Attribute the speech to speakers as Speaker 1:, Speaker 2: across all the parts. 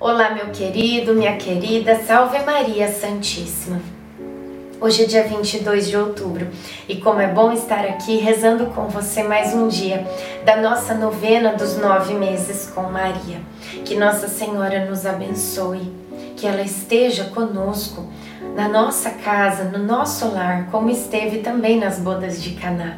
Speaker 1: Olá, meu querido, minha querida, salve Maria Santíssima. Hoje é dia 22 de outubro e como é bom estar aqui rezando com você mais um dia da nossa novena dos nove meses com Maria. Que Nossa Senhora nos abençoe, que ela esteja conosco na nossa casa, no nosso lar, como esteve também nas bodas de Caná,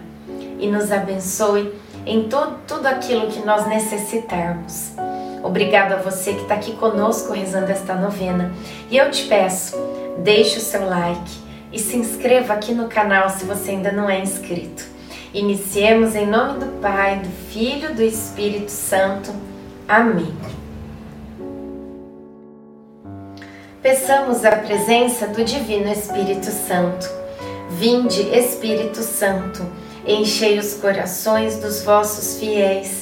Speaker 1: e nos abençoe em todo, tudo aquilo que nós necessitarmos. Obrigado a você que está aqui conosco rezando esta novena. E eu te peço, deixe o seu like e se inscreva aqui no canal se você ainda não é inscrito. Iniciemos em nome do Pai, do Filho e do Espírito Santo. Amém. Peçamos a presença do Divino Espírito Santo. Vinde, Espírito Santo, enchei os corações dos vossos fiéis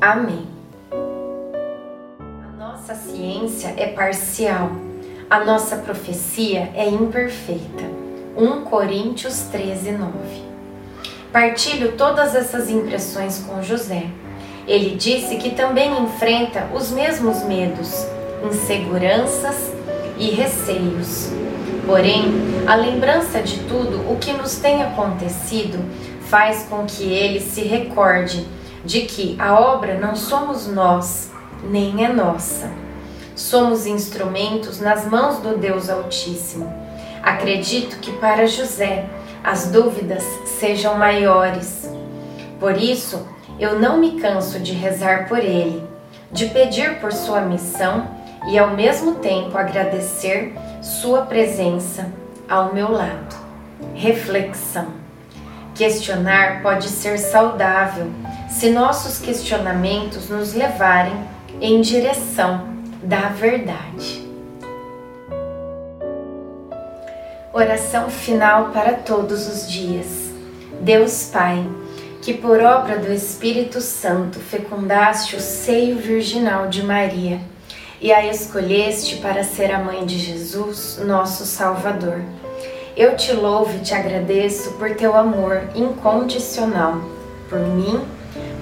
Speaker 1: Amém. A nossa ciência é parcial, a nossa profecia é imperfeita. 1 Coríntios 13, 9. Partilho todas essas impressões com José. Ele disse que também enfrenta os mesmos medos, inseguranças e receios. Porém, a lembrança de tudo o que nos tem acontecido faz com que ele se recorde de que a obra não somos nós, nem é nossa. Somos instrumentos nas mãos do Deus Altíssimo. Acredito que para José as dúvidas sejam maiores. Por isso, eu não me canso de rezar por ele, de pedir por sua missão e ao mesmo tempo agradecer sua presença ao meu lado. Reflexão. Questionar pode ser saudável se nossos questionamentos nos levarem em direção da verdade. Oração final para todos os dias. Deus Pai, que por obra do Espírito Santo fecundaste o seio virginal de Maria e a escolheste para ser a mãe de Jesus, nosso Salvador. Eu te louvo e te agradeço por teu amor incondicional por mim